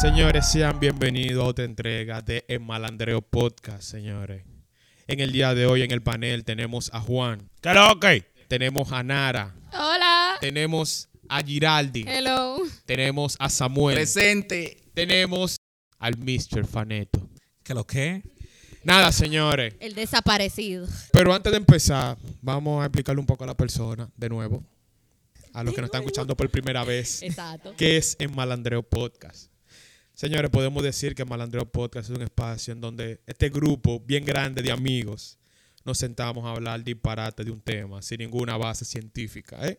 Señores, sean bienvenidos a otra entrega de El Malandreo Podcast, señores. En el día de hoy en el panel tenemos a Juan. ¡Karaoke! Tenemos a Nara. Hola. Tenemos a Giraldi. Hello. Tenemos a Samuel. Presente. Tenemos al Mr. Faneto. ¿Qué lo que? Nada, señores. El desaparecido. Pero antes de empezar, vamos a explicarle un poco a la persona, de nuevo, a los que nos están escuchando por primera vez, Exacto. qué es el Malandreo Podcast. Señores, podemos decir que Malandreo Podcast es un espacio en donde este grupo bien grande de amigos nos sentamos a hablar disparate de un tema sin ninguna base científica. ¿eh?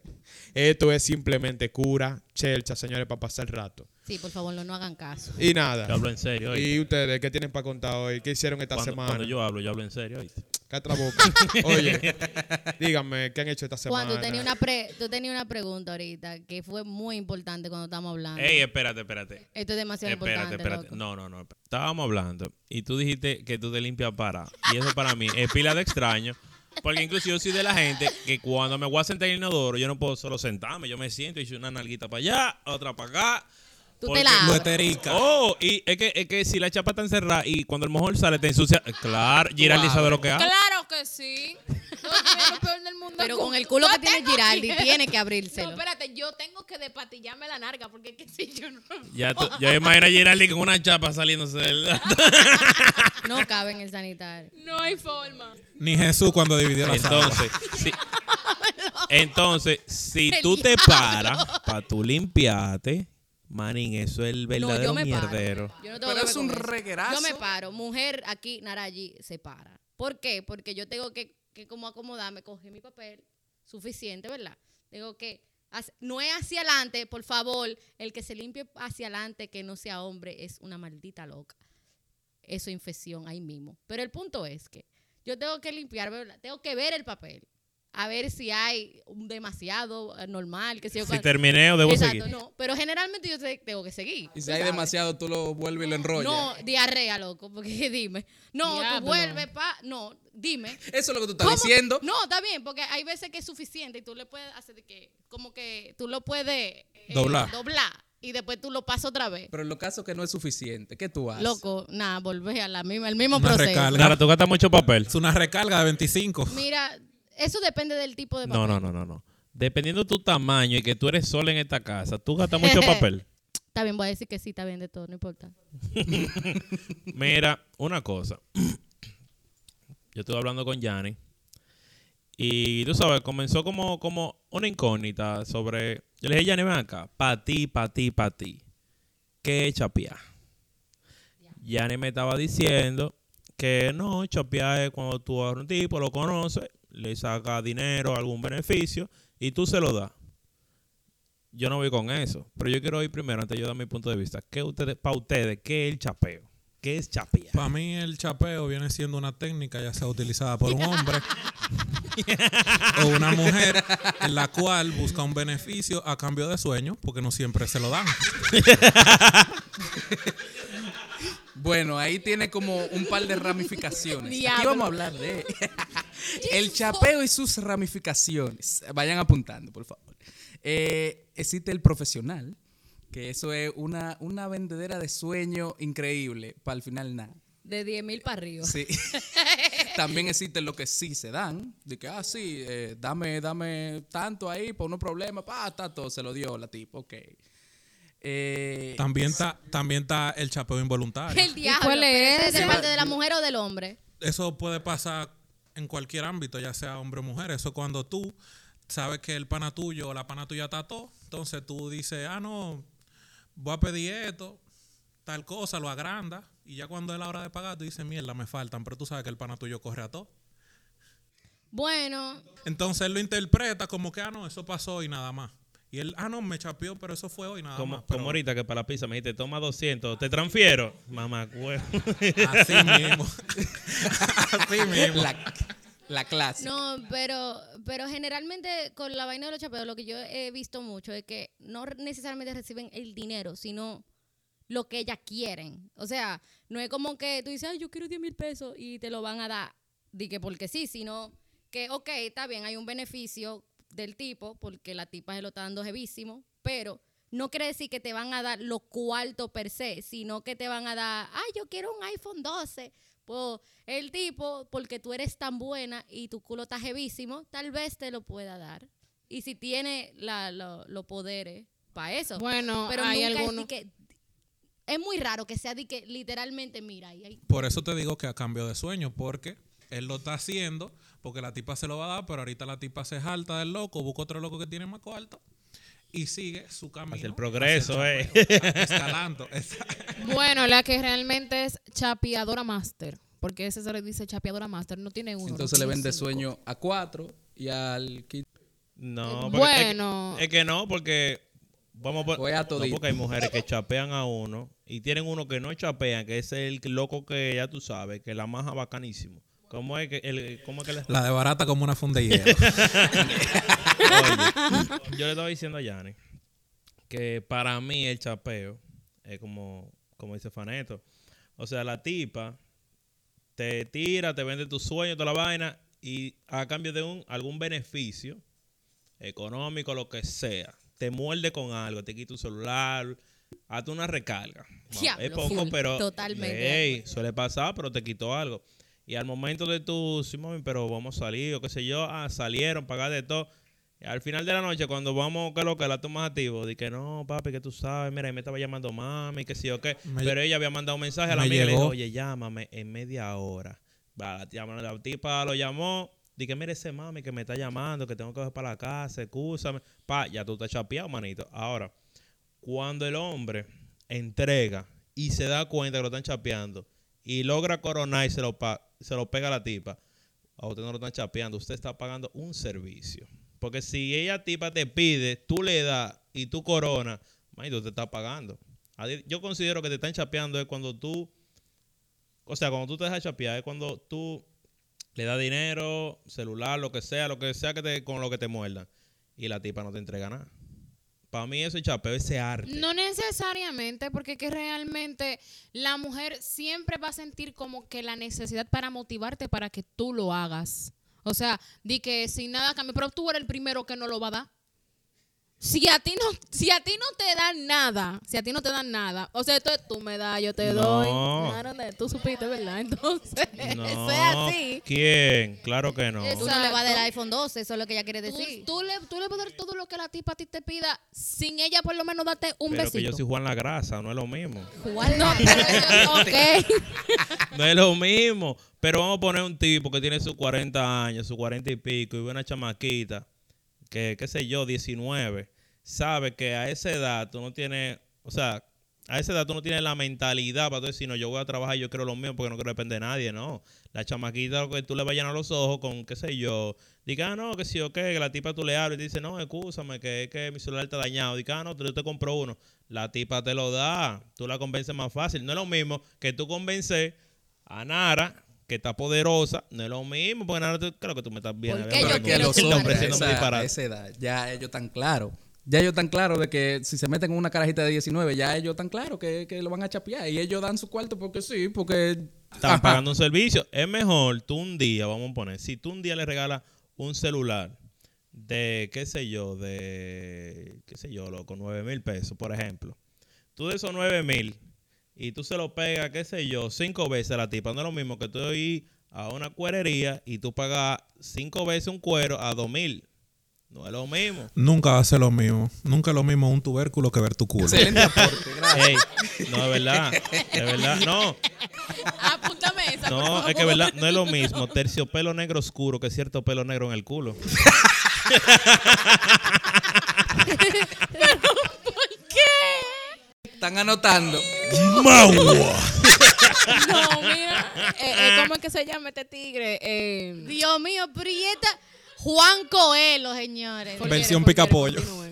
Esto es simplemente cura, chelcha, señores, para pasar el rato. Sí, por favor, no, no hagan caso. Y Yo nada. hablo en serio. oíste. ¿Y ustedes qué tienen para contar hoy? ¿Qué hicieron esta cuando, semana? cuando yo hablo, yo hablo en serio. oíste. Cállate la boca. Oye, díganme, ¿qué han hecho esta semana? Juan, tú tenías una, pre- tú tenías una pregunta ahorita que fue muy importante cuando estábamos hablando. Ey, espérate, espérate. Esto es demasiado Espérate, importante. espérate. loco. No, no, no. Estábamos hablando y tú dijiste que tú te limpias para. Y eso para mí es pila de extraño. Porque incluso yo soy de la gente que cuando me voy a sentar en el inodoro, yo no puedo solo sentarme. Yo me siento y hice una nalguita para allá, otra para acá. Tú te la abres. Oh, y es que, es que si la chapa está encerrada y cuando el mojón sale te ensucia. Claro, Giraldi sabe lo que hace. Claro que sí. No, yo lo peor del mundo. Pero es con el culo yo que tiene tengo Giraldi, tiene que abrírselo. No, espérate, yo tengo que despatillarme la narga porque es que si yo no. Ya tú, yo imagino a Giraldi con una chapa saliéndose del. No cabe en el sanitario. No hay forma. Ni Jesús cuando dividió la sala. Entonces, si, entonces, si tú te paras para tú limpiarte, manín, eso es el No, verdadero yo me mierdero. paro. Yo no tengo Pero que es un reguerazo. Yo me paro. Mujer aquí, Narayi, se para. ¿Por qué? Porque yo tengo que, que como acomodarme, coger mi papel suficiente, ¿verdad? Tengo que... No es hacia adelante, por favor. El que se limpie hacia adelante, que no sea hombre, es una maldita loca. Eso es infección ahí mismo. Pero el punto es que yo tengo que limpiar, ¿verdad? tengo que ver el papel. A ver si hay un demasiado eh, normal, que si yo Si terminé o debo Exacto, seguir. no. Pero generalmente yo te- tengo que seguir. Y si hay sabes. demasiado, tú lo vuelves y lo enrollas. No, diarrea, loco, porque dime. No, Diablo. tú vuelves pa. No, dime. Eso es lo que tú estás ¿Cómo? diciendo. No, está bien, porque hay veces que es suficiente y tú le puedes hacer de que, como que tú lo puedes eh, Doblar. doblar y después tú lo pasas otra vez. Pero en los casos que no es suficiente, ¿qué tú haces? Loco, nada, volver a la misma, el mismo Una proceso. recarga. Claro, tú gastas mucho papel. Es una recarga de 25. Mira, eso depende del tipo de papel. No, no, no, no, no. Dependiendo tu tamaño y que tú eres sola en esta casa, tú gastas mucho papel. Está bien, voy a decir que sí, está bien de todo, no importa. Mira, una cosa. Yo estuve hablando con Yanni. Y tú sabes, comenzó como, como una incógnita sobre. Yo le dije, Yanni, ven acá. Pa' ti, pa' ti, pa' ti. ¿Qué es chapear? Yanni me estaba diciendo que no, chapear es cuando tú a un tipo, lo conoces, le sacas dinero, algún beneficio y tú se lo das. Yo no voy con eso. Pero yo quiero ir primero, antes de yo dar mi punto de vista. ¿Qué ustedes, para ustedes, qué es el chapeo? ¿Qué es chapear? Para mí el chapeo viene siendo una técnica ya sea utilizada por un hombre o una mujer en la cual busca un beneficio a cambio de sueño porque no siempre se lo dan. Bueno, ahí tiene como un par de ramificaciones. Aquí vamos a hablar de el chapeo y sus ramificaciones. Vayan apuntando, por favor. Eh, existe el profesional, que eso es una, una vendedera de sueño increíble. Para el final, nada. De 10 mil para arriba. Sí. También existen lo que sí se dan. De que, ah, sí, eh, dame, dame tanto ahí por unos problemas. Pa, tanto se lo dio la tipo, ok. Eh, También está, también está el chapeo involuntario. El diablo. cuál es? ¿De parte de la mujer o del hombre? Eso puede pasar en cualquier ámbito, ya sea hombre o mujer. Eso cuando tú sabes que el pana tuyo o la pana tuya está todo, entonces tú dices, ah, no, voy a pedir esto, tal cosa, lo agranda. Y ya cuando es la hora de pagar, tú dices, mierda, me faltan. Pero tú sabes que el pana tuyo corre a todo. Bueno, Entonces él lo interpreta como que, ah, no, eso pasó y nada más. Y él, ah, no, me chapeó, pero eso fue hoy nada Como, más. Pero como ahorita que para la pizza me dijiste, toma 200, te transfiero. Mamá, huevo. Así mismo. así mismo. La, la clase. no, pero, pero generalmente con la vaina de los chapeos, lo que yo he visto mucho es que no necesariamente reciben el dinero, sino lo que ellas quieren. O sea, no es como que tú dices, ay, yo quiero 10 mil pesos y te lo van a dar, di que porque sí, sino que, ok, está bien, hay un beneficio del tipo, porque la tipa se lo está dando jevísimo, pero no quiere decir que te van a dar los cuartos per se, sino que te van a dar, ay, yo quiero un iPhone 12. Pues el tipo, porque tú eres tan buena y tu culo está jevísimo, tal vez te lo pueda dar. Y si tiene la- lo- los poderes para eso. Bueno, pero hay nunca es, algunos. que, es muy raro que sea de que literalmente, mira, ahí hay Por eso te digo que a cambio de sueño, porque él lo está haciendo, porque la tipa se lo va a dar, pero ahorita la tipa se jalta del loco, busca otro loco que tiene más cuarto y sigue su camino. Hacia el progreso, hacia el eh. chapeo, Escalando. Bueno, la que realmente es chapeadora master. Porque ese se le dice chapeadora master. No tiene uno. no Entonces le tiene vende cinco. sueño a cuatro y al quinto. No, Eh, porque bueno. Es que, es que no, porque. Vamos por, Voy a no, porque hay mujeres que chapean a uno y tienen uno que no chapean, que es el loco que ya tú sabes, que la maja bacanísimo. ¿Cómo es que, el, cómo es que La de barata como una funda de hielo. Oye, yo le estaba diciendo a Yanni que para mí el chapeo es como, como dice Faneto. O sea, la tipa te tira, te vende tu sueño, toda la vaina, y a cambio de un algún beneficio económico, lo que sea, te muerde con algo, te quita un celular, hazte una recarga. Diablo, es poco, full, pero totalmente suele pasar, pero te quitó algo. Y al momento de tu, sí, mami, pero vamos a salir, o qué sé yo, ah, salieron, pagar de todo. Y al final de la noche, cuando vamos, que lo que la tomas activo, di que no, papi, que tú sabes, mira, y me estaba llamando mami, que sí o qué. Me- pero ella había mandado un mensaje a la amiga y le dijo, oye, llámame en media hora. Va, la, la tipa lo llamó, di que mire ese mami que me está llamando, que tengo que ir para la casa, excúsame. Pa, ya tú estás chapeado, manito. Ahora, cuando el hombre entrega y se da cuenta que lo están chapeando y logra coronar y se lo, pa- se lo pega la tipa, a usted no lo están chapeando, usted está pagando un servicio. Porque si ella tipa te pide, tú le das y tú corona, manito, te está pagando. Yo considero que te están chapeando es cuando tú, o sea, cuando tú te dejas chapear es cuando tú le das dinero, celular, lo que sea, lo que sea que te, con lo que te muerdan y la tipa no te entrega nada. Para mí eso es chapeo, ese arte. No necesariamente, porque que realmente la mujer siempre va a sentir como que la necesidad para motivarte para que tú lo hagas. O sea, di que sin nada cambia, pero tú eres el primero que no lo va a dar. Si a ti no, si a ti no te dan nada, si a ti no te dan nada, o sea, entonces tú me das, yo te No. doy. Claro, tú supiste, ¿verdad? Entonces, No. eso es así. ¿Quién? Claro que no. Eso- Tú no le vas a dar Exacto. iPhone 12, eso es lo que ella quiere Tú, decir. tú le, tú le vas a dar todo lo que la tipa a ti te pida, sin ella por lo menos darte un Pero que besito. yo soy Juan la Grasa, no es lo mismo. Jugar No, pero, ok. No es lo mismo. Pero vamos a poner un tipo que tiene sus 40 años, sus 40 y pico, y ve una chamaquita que, qué sé yo, 19, sabe que a esa edad tú no tienes, o sea, a esa edad tú no tienes la mentalidad para tú decir, no, yo voy a trabajar, yo quiero lo mío porque no quiero depender de nadie, no. La chamaquita, lo que tú le vas a los ojos con, qué sé yo, diga, ah, no, que sí o qué, que la tipa tú le hablas y dice, no, escúchame, que es que mi celular está dañado. Diga, ah, no, yo te compro uno. La tipa te lo da, tú la convences más fácil. No es lo mismo que tú convences a Nara, que está poderosa, no es lo mismo, porque Nara, creo que tú me estás viendo. Porque yo que los hombres esa, esa edad, ya ellos están claros. Ya ellos están claros de que si se meten en una carajita de 19, ya ellos están claros que, que lo van a chapear. Y ellos dan su cuarto porque sí, porque... Están Ajá. pagando un servicio. Es mejor tú un día, vamos a poner, si tú un día le regalas un celular de, qué sé yo, de, qué sé yo, loco, 9 mil pesos, por ejemplo. Tú de esos 9 mil y tú se lo pegas, qué sé yo, cinco veces a la tipa. No es lo mismo que tú ir a una cuerería y tú pagas cinco veces un cuero a 2 mil. No es lo mismo. Nunca va a ser lo mismo. Nunca es lo mismo un tubérculo que ver tu culo. Excelente aporte, gracias. Ey, no, de verdad, de verdad, no. Apúntame esa. por No, es que verdad, no es lo mismo terciopelo negro oscuro que cierto pelo negro en el culo. Está Están anotando. No, mira. eh, eh, ¿Cómo es que se llama este tigre? Eh, Dios mío, pero y esta- Juan Coelho, señores. Versión picapollo.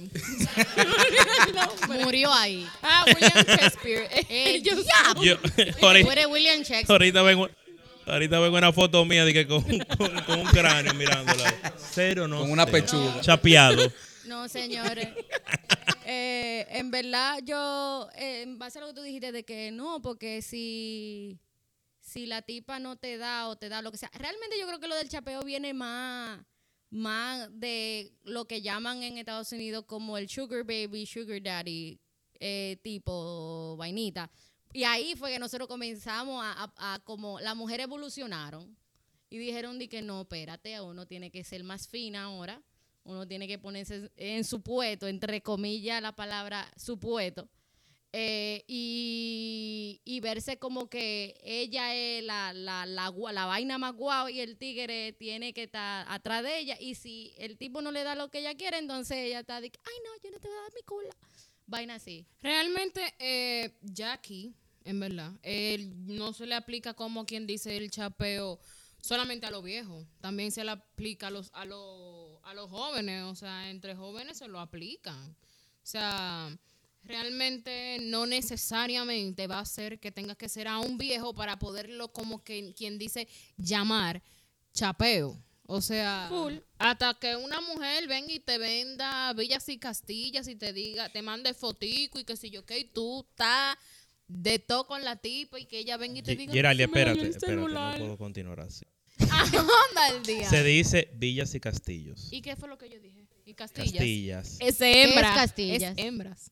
Murió ahí. Ah, William Shakespeare. El Yo- ahorita, William Shakespeare. ahorita vengo, ahorita vengo una foto mía de que con, con- con un cráneo mirándola. Cero, no. Con una pechuga. Chapeado. No, señores. Eh, en verdad, yo, eh, en base a lo que tú dijiste de que no, porque si, si la tipa no te da o te da lo que sea, realmente yo creo que lo del chapeo viene más, más de lo que llaman en Estados Unidos como el sugar baby, sugar daddy eh, tipo vainita. Y ahí fue que nosotros comenzamos a, como las mujeres evolucionaron y dijeron de que no, espérate, uno tiene que ser más fina ahora uno tiene que ponerse en su puesto, entre comillas la palabra su puesto, eh, y, verse como que ella es la, la, la, la vaina más guau y el tigre tiene que estar atrás de ella, y si el tipo no le da lo que ella quiere, entonces ella está de ay no, yo no te voy a dar mi culo. Vaina así. Realmente, eh, Jackie, en verdad, no se le aplica como quien dice el chapeo solamente a los viejos. También se le aplica a los, a los, a los jóvenes. O sea, entre jóvenes se lo aplican. O sea, realmente no necesariamente va a ser que tengas que ser a un viejo para poderlo, como que quien dice, llamar chapeo. O sea, hasta que una mujer venga y te venda villas y castillas y te diga, te mande fotico y que si yo, que tú estás de todo con la tipa y que ella venga y te diga, Geraldia, "Se me dañó espérate, espérate, no celular". puedo continuar así. Anda el día. Se dice villas y castillos. ¿Y qué fue lo que yo dije? Y castillas. Castillas. Es ¿Qué hembra. es castillas? Es hembras.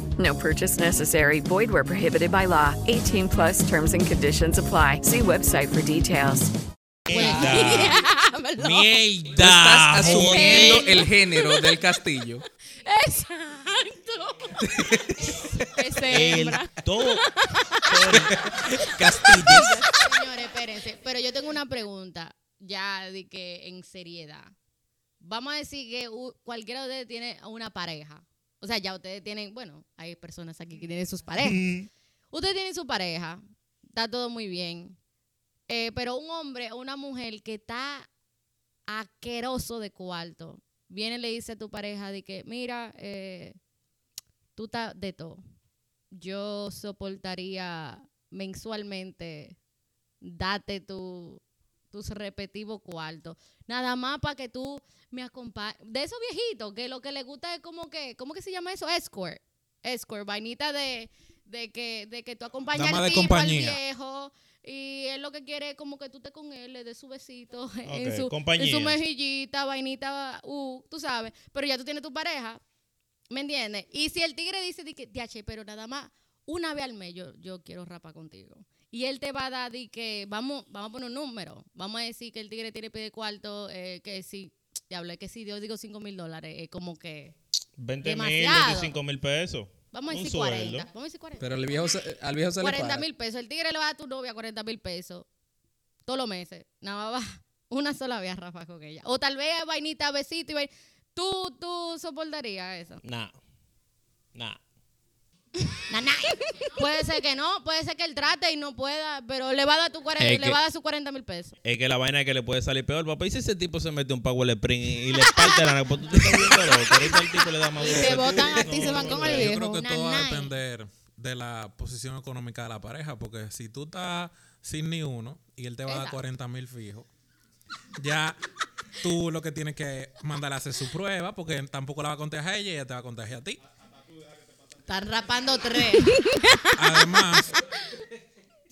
No purchase necessary. Void where prohibited by law. 18 plus terms and conditions apply. See website for details. Mierda. Tú estás asumiendo el género del castillo. Exacto. es El todo. Castillos. Señores, espérense. Pero yo tengo una pregunta, ya de que en seriedad. Vamos a decir que cualquiera de ustedes tiene una pareja. O sea, ya ustedes tienen, bueno, hay personas aquí que tienen sus parejas. Ustedes tienen su pareja, está todo muy bien. Eh, pero un hombre o una mujer que está asqueroso de cuarto, viene y le dice a tu pareja de que, mira, eh, tú estás de todo. Yo soportaría mensualmente date tu, tus respectivos cuartos. Nada más para que tú me acompañes. De esos viejitos, que lo que les gusta es como que, ¿cómo que se llama eso? Escort. Escort, vainita de, de, que, de que tú acompañas al tipo, al viejo. Y él lo que quiere es como que tú estés con él, le des su besito en, su, en su mejillita, vainita, uh, tú sabes. Pero ya tú tienes tu pareja, ¿me entiendes? Y si el tigre dice, di que, "Diache, pero nada más una vez al mes yo, yo quiero rapar contigo. Y él te va a dar di que, vamos, vamos a poner un número. Vamos a decir que el tigre tiene pide cuarto, eh, que si, diablo, es que si yo digo 5 mil dólares, es como que, 20 mil, Demasiado. 25 mil pesos. vamos a Un decir sueldo. 40. Vamos a decir 40. Pero al viejo se, al viejo se le 40 para. mil pesos. El tigre le va a dar a tu novia 40 mil pesos todos los meses. Nada más va una sola vez a rafa con ella. O tal vez vainita, besito y vainita. ¿Tú, tú soportarías eso? Nah. Nah. Puede ser que no, puede ser que él trate y no pueda, pero le va a dar, tu 40, Es le que- va a dar sus 40 mil pesos. Es que la vaina es que le puede salir peor, papá. Y si ese tipo se mete un power spring y, y le parte la nariz, pues tú te estás viendo loco. Ahorita el tipo le da más duro. te botan a ti, se van con el Yo viejo. creo que todo va a depender de la posición económica de la pareja, porque si tú estás sin ni uno y él te va a dar Exacto. 40 mil fijos, ya tú lo que tienes que mandar a hacer su prueba, porque tampoco la va a contagiar a ella y ella te va a contagiar a ti. Están rapando tres. Además,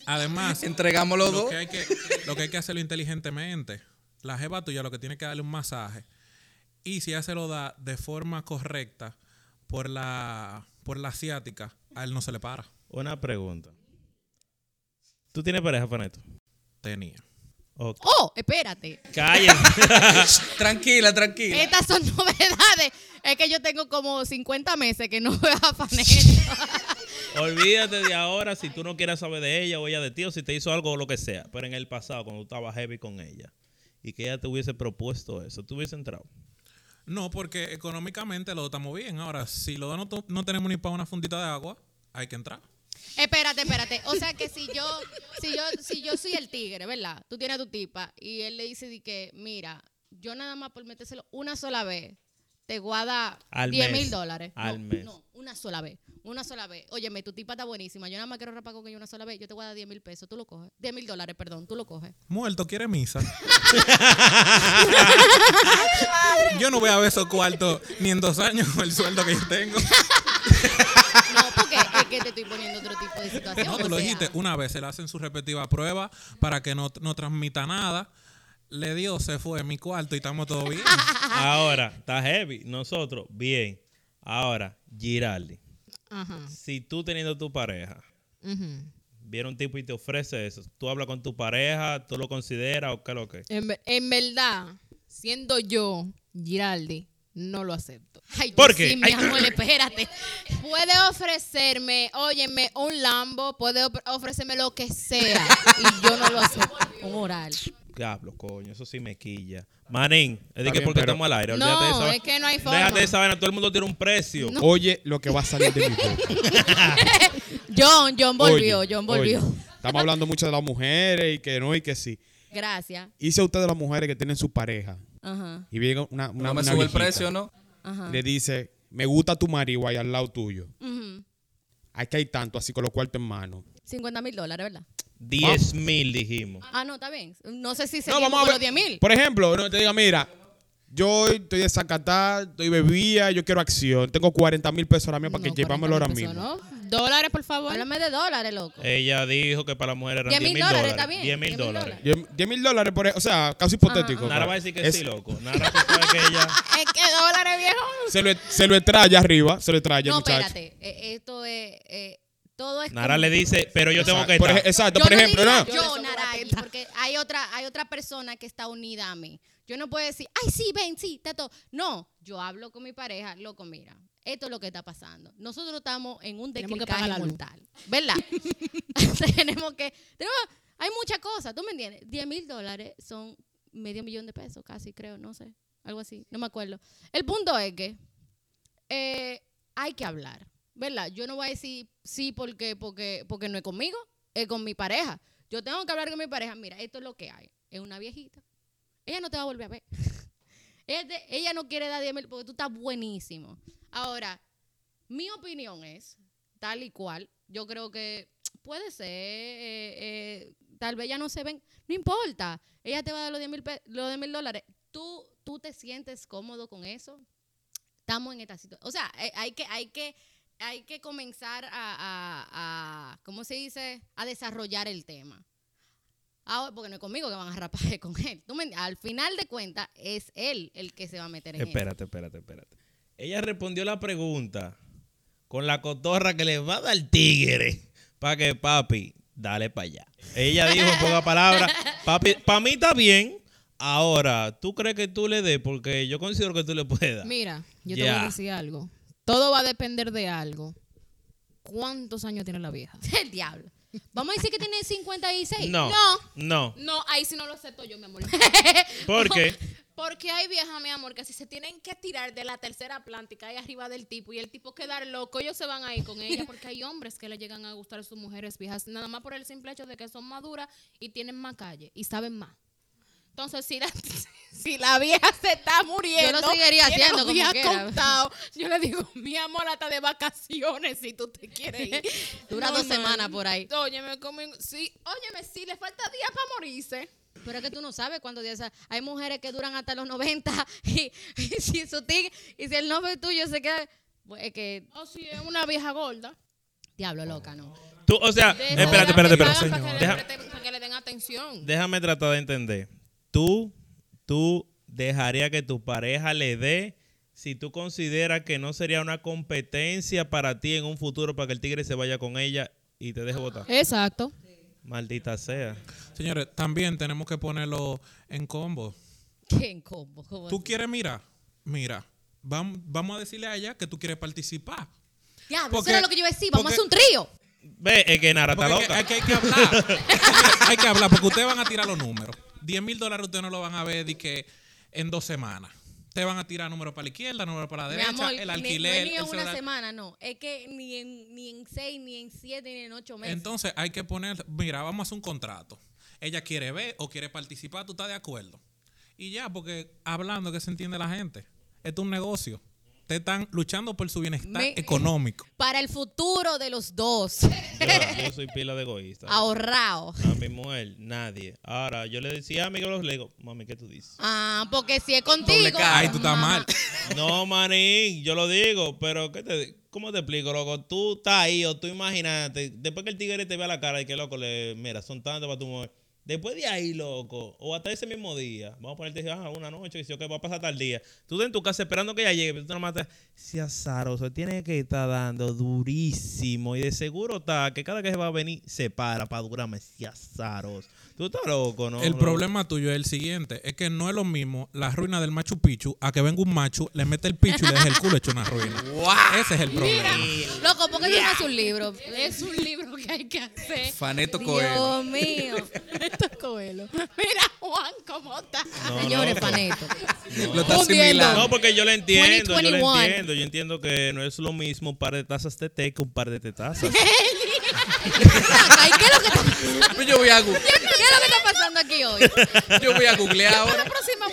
además, Entregamos los lo dos. que, hay que, lo que hay que hacerlo inteligentemente. La jeva tuya lo que tiene que darle un masaje. Y si ella se lo da de forma correcta por la, por la asiática, a él no se le para. Una pregunta. ¿Tú tienes pareja, Faneto? Tenía. Oh, espérate. Cállense. Tranquila, tranquila. Estas son novedades. Es que yo tengo como 50 meses que no veo a Faneto. Olvídate de ahora si tú no quieres saber de ella o ella de ti o si te hizo algo o lo que sea. Pero en el pasado, cuando tú estabas heavy con ella y que ella te hubiese propuesto eso, tú hubiese entrado. No, porque económicamente los dos estamos bien. Ahora, si los dos no tenemos ni para una fundita de agua, hay que entrar. Espérate, espérate. O sea que si yo, si yo, si yo soy el tigre, ¿verdad? Tú tienes a tu tipa y él le dice de que, mira, yo nada más por metérselo una sola vez, te guarda Al 10 mes. mil dólares. Al no, mes. No, una sola vez. Una sola vez. Óyeme, tu tipa está buenísima. Yo nada más quiero rapar con ella una sola vez. Yo te voy a dar 10 mil pesos. Tú lo coges. 10 mil dólares, perdón. Tú lo coges. Muerto, quiere misa. yo no voy a ver esos cuartos ni en dos años con el sueldo que yo tengo. No, que te estoy poniendo otro tipo de situación. No, tú o lo sea, dijiste. Una vez se le hacen su respectiva prueba para que no, no transmita nada. Le dio, se fue en mi cuarto y estamos todos bien. Ahora, está heavy. Nosotros, bien. Ahora, Giraldi. Ajá. Si tú teniendo tu pareja, ujú. viene un tipo y te ofrece eso, tú hablas con tu pareja, tú lo consideras o qué es lo que. En, en verdad, siendo yo, Giraldi, no lo acepto. Ay, ¿Por Dios, qué? sí, mi amor, espérate. Puede ofrecerme, óyeme, un Lambo, puede ofrecerme lo que sea y yo no lo acepto. Un oral. Diablo, coño, eso sí me quilla. Manín, es de que porque pero- estamos al aire. No, olvídate de esa es que no hay forma. Déjate de esa vaina, todo el mundo tiene un precio. Oye lo que va a salir de mi boca. John, John volvió, Oye, John volvió. oye, estamos hablando mucho de las mujeres y que no y que sí. Gracias. Y si a ustedes las mujeres que tienen su pareja Ajá, y viene una, una, No me una sube el precio, ¿no? ajá. Le dice, me gusta tu marido ahí al lado tuyo. Ujú. Aquí hay tanto, así con los cuartos en mano. 50 mil dólares, ¿verdad? 10 mil dijimos. Ah, no, está bien. No sé si No, seguimos vamos a ver. 10 mil. Por ejemplo, no te diga, mira, yo estoy de Zacatá, estoy bebida, yo quiero acción. Tengo 40 mil pesos ahora mismo para que No, llevámoslo ahora 40 mismo. ¿no? Dólares, por favor. Háblame de dólares, loco. Ella dijo que para la mujer eran 10 10 mil mil dólares, dólares. está bien, 10 mil 10.000 dólares. 10 mil dólares, por, e- o sea, casi hipotético. Nara va a decir que es- sí, loco. Nara, que ella. Es que dólares, viejo. Se lo, se lo arriba, se lo extrae No, muchacho. espérate. Eh, esto es. eh, todo es. Nara como- le dice, pero yo tengo que Por ej- estar. exacto, Yo por no ejemplo, diría no. Yo teta. porque hay otra, hay otra persona que está unida a mí. Yo no puedo decir, ay, sí, ven, sí, tato. No, yo hablo con mi pareja, loco, mira, esto es lo que está pasando. Nosotros estamos en un declicaje mortal, ¿verdad? tenemos que, tenemos, hay muchas cosas, ¿tú me entiendes? 10 mil dólares son medio millón de pesos, casi creo, no sé, algo así, no me acuerdo. El punto es que eh, hay que hablar, ¿verdad? Yo no voy a decir sí porque, porque, porque no es conmigo, es con mi pareja. Yo tengo que hablar con mi pareja, mira, esto es lo que hay. Es una viejita. Ella no te va a volver a ver. ella, te- ella no quiere dar 10 mil porque tú estás buenísimo. Ahora, mi opinión es, tal y cual, yo creo que puede ser, eh, eh, tal vez ya no se ven, no importa, ella te va a dar los 10 mil pe- los 10 mil dólares. ¿Tú, tú te sientes cómodo con eso. Estamos en esta situación. O sea, eh, hay que, hay que, hay que comenzar a, ¿cómo se dice? A desarrollar el tema. Ahora, porque no es conmigo que van a rapar, con él. Tú me- al final de cuentas, es él el que se va a meter en. Espérate, espérate, espérate. Ella respondió la pregunta con la cotorra que le va a dar el tigre. Para que, papi, dale para allá. Ella dijo en pocas palabras, papi, para mí está bien. Ahora, ¿tú crees que tú le des? Porque yo considero que tú le puedes dar. Mira, yo te voy Ya. a decir algo. Todo va a depender de algo. ¿Cuántos años tiene la vieja? El diablo. Vamos a decir que tiene 56. No, No. no. No, ahí sí no lo acepto yo, mi amor. ¿Por qué? Porque hay viejas, mi amor, que si se tienen que tirar de la tercera planta y arriba del tipo y el tipo quedar loco, ellos se van a ir con ella porque hay hombres que le llegan a gustar a sus mujeres viejas, nada más por el simple hecho de que son maduras y tienen más calle y saben más. Entonces, si la, si la vieja se está muriendo, Yo lo seguiría haciendo como quiera. contados, yo le digo, mi amor, hasta de vacaciones si tú te quieres ir. Dura dos semanas por ahí. Óyeme, como, sí, óyeme, si le falta días para morirse. Pero es que tú no sabes cuántos días. Hay mujeres que duran hasta los 90 y, y si su tigre, y si el novio tuyo se queda. Pues es que. O si es una vieja gorda. Diablo loca, ¿no? Tú, o sea, espérate, espérate, que espérate. Para que, le para que le den atención. déjame tratar de entender. Tú, tú dejarías que tu pareja le dé si tú consideras que no sería una competencia para ti en un futuro para que el tigre se vaya con ella y te deje votar. Exacto. Maldita sea. Señores, también tenemos que ponerlo en combo. ¿Qué en combo? ¿Cómo ¿Tú así? quieres mirar? Mira, vam- vamos a decirle a ella que tú quieres participar. Ya, eso porque- era lo que yo iba a decir. Vamos a hacer un trío. Ve, es que Nara está loca. hay que, hay que hablar. hay que hablar porque ustedes van a tirar los números. 10 mil dólares ustedes no lo van a ver de que en dos semanas. Ustedes van a tirar números para la izquierda, números para la derecha, amor, el ni- alquiler. no es ni en una celular. semana, no. Es que ni en, ni en seis, ni en siete, ni en ocho meses. Entonces hay que poner, mira, vamos a hacer un contrato. Ella quiere ver o quiere participar, tú estás de acuerdo. Y ya, porque hablando que se entiende la gente. Esto es un negocio. Ustedes están luchando por su bienestar Me- económico. Para el futuro de los dos. Yo, yo soy pila de egoísta. Ahorrado. A mi mujer, nadie. Ahora, yo le decía a Miguel, le digo, mami, ¿qué tú dices? Ah, porque si es contigo. Ay, tú estás mamá. mal. No, manín, yo lo digo, pero ¿qué te, ¿cómo te explico, loco? Tú estás ahí o tú imagínate, después que el tigre te vea la cara y que, loco, le, mira, son tantos para tu mujer. Después de ahí, loco, o hasta ese mismo día, vamos a ponerte, ah, una noche, y si ok, va a pasar tal día. Tú estás en tu casa esperando que ella llegue, pero tú nomás te, si azaroso, tiene que estar dando durísimo y de seguro está que cada que se va a venir se para para durarme, si azaroso. Tú estás loco, ¿no? el problema tuyo es el siguiente: es que no es lo mismo la ruina del Machu Picchu a que venga un macho, le mete el pichu y le deja el culo hecho una ruina. Ese es el problema. Loco, ¿por qué tú no haces un libro? Es un libro que hay que hacer. Faneto Coelho. Dios mío. Es Coelho. Mira, Juan, ¿cómo está? No, Señores, no. Faneto. Lo está asimilando. No, porque yo lo entiendo, yo lo 2021. entiendo. Yo entiendo que no es lo mismo un par de tazas de té que un par de tetazas. ¿qué es lo que está pasando? Yo voy a, ¿Qué es lo que está pasando aquí hoy? yo voy a googlear La ahora. próxima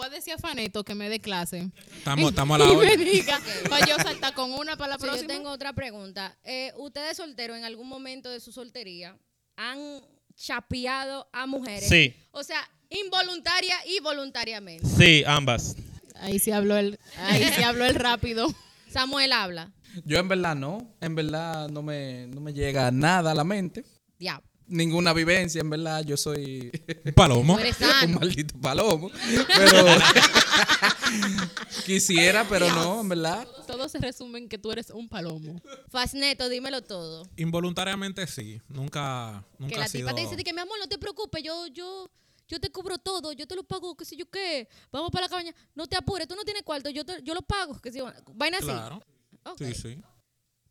voy a decir a Faneto que me dé clase. Estamos, estamos a la y hora. me diga, para yo saltar con una para la Sí, yo próxima. tengo otra pregunta. Eh, ¿Ustedes solteros en algún momento de su soltería han chapeado a mujeres? Sí. O sea, involuntaria y voluntariamente. Sí, ambas. Ahí sí habló el, ahí sí habló el rápido. Samuel habla. Yo en verdad no. En verdad no me, no me llega nada a la mente. Diablo. Ninguna vivencia, en verdad. Yo soy Un palomo. Un maldito palomo. Pero quisiera, pero no, en verdad. Todo se resume en que tú eres un palomo. Fasneto, dímelo todo. Involuntariamente sí. Nunca, que nunca la ha sido. tipa te dice que mi amor, no te preocupes, yo, yo, yo te cubro todo, yo te lo pago, qué sé yo qué. Vamos para la cabaña, no te apures, tú no tienes cuarto, yo, te- yo lo pago, que sé yo. Vaina así. Claro. Ok. Sí, sí.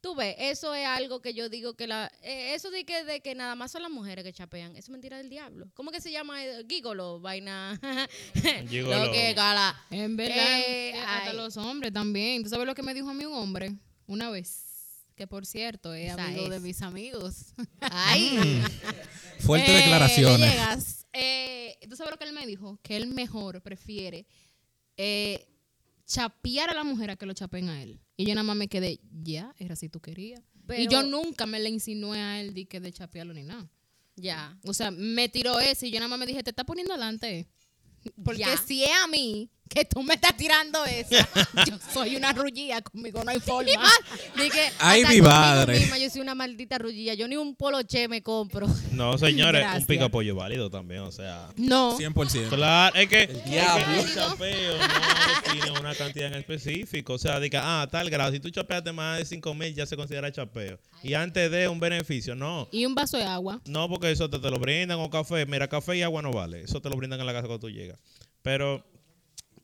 Tú ves, eso es algo que yo digo que la. eh, eso de que, de que nada más son las mujeres que chapean. Eso es mentira del diablo. ¿Cómo que se llama? eh, Gigolo, vaina. Gigolo. Lo que gala. En verdad, Eh, eh, hasta los hombres también. ¿Tú sabes lo que me dijo a mí un hombre? Una vez. Que por cierto, es Esa amigo es. de mis amigos. Ay. Fuertes Eh, le declaraciones. llegas, eh, ¿Tú sabes lo que él me dijo? Que él mejor prefiere eh, chapear a la mujer a que lo chapen a él. Y yo nada más me quedé, ya, era si tú querías. y yo nunca me le insinué a él de que de chapearlo ni nada. ya. O sea, me tiró ese y yo nada más me dije, te está poniendo adelante. Porque Ya. si es a mí que tú me estás tirando esa, yo soy una rullía, conmigo no hay forma. Dije, Ay, mi madre. misma yo soy una maldita rullilla. Yo ni un poloche me compro. No, señores, Gracias. un pica pollo válido también, o sea. No. 100%. Claro, es que el diablo. chapeo no tiene una cantidad en específico. O sea, que, ah, tal grado, si tú chapeaste más de 5 mil, ya se considera chapeo. Y antes de un beneficio, no. Y un vaso de agua. No, porque eso te, te lo brindan o café. Mira, café y agua no vale. Eso te lo brindan en la casa cuando tú llegas. Pero,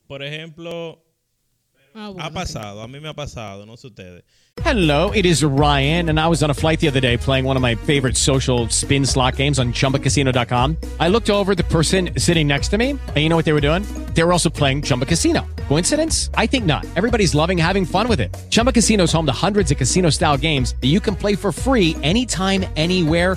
por ejemplo, Ah, bueno, ha sí. pasado, a mí me ha pasado, no sé ustedes. Hello, it is Ryan, and I was on a flight the other day playing one of my favorite social spin slot games on chumbacasino.com. I looked over at the person sitting next to me, and you know what they were doing? They were also playing Chumba Casino. Coincidence? I think not. Everybody's loving having fun with it. Chumba Casino is home to hundreds of casino style games that you can play for free anytime, anywhere,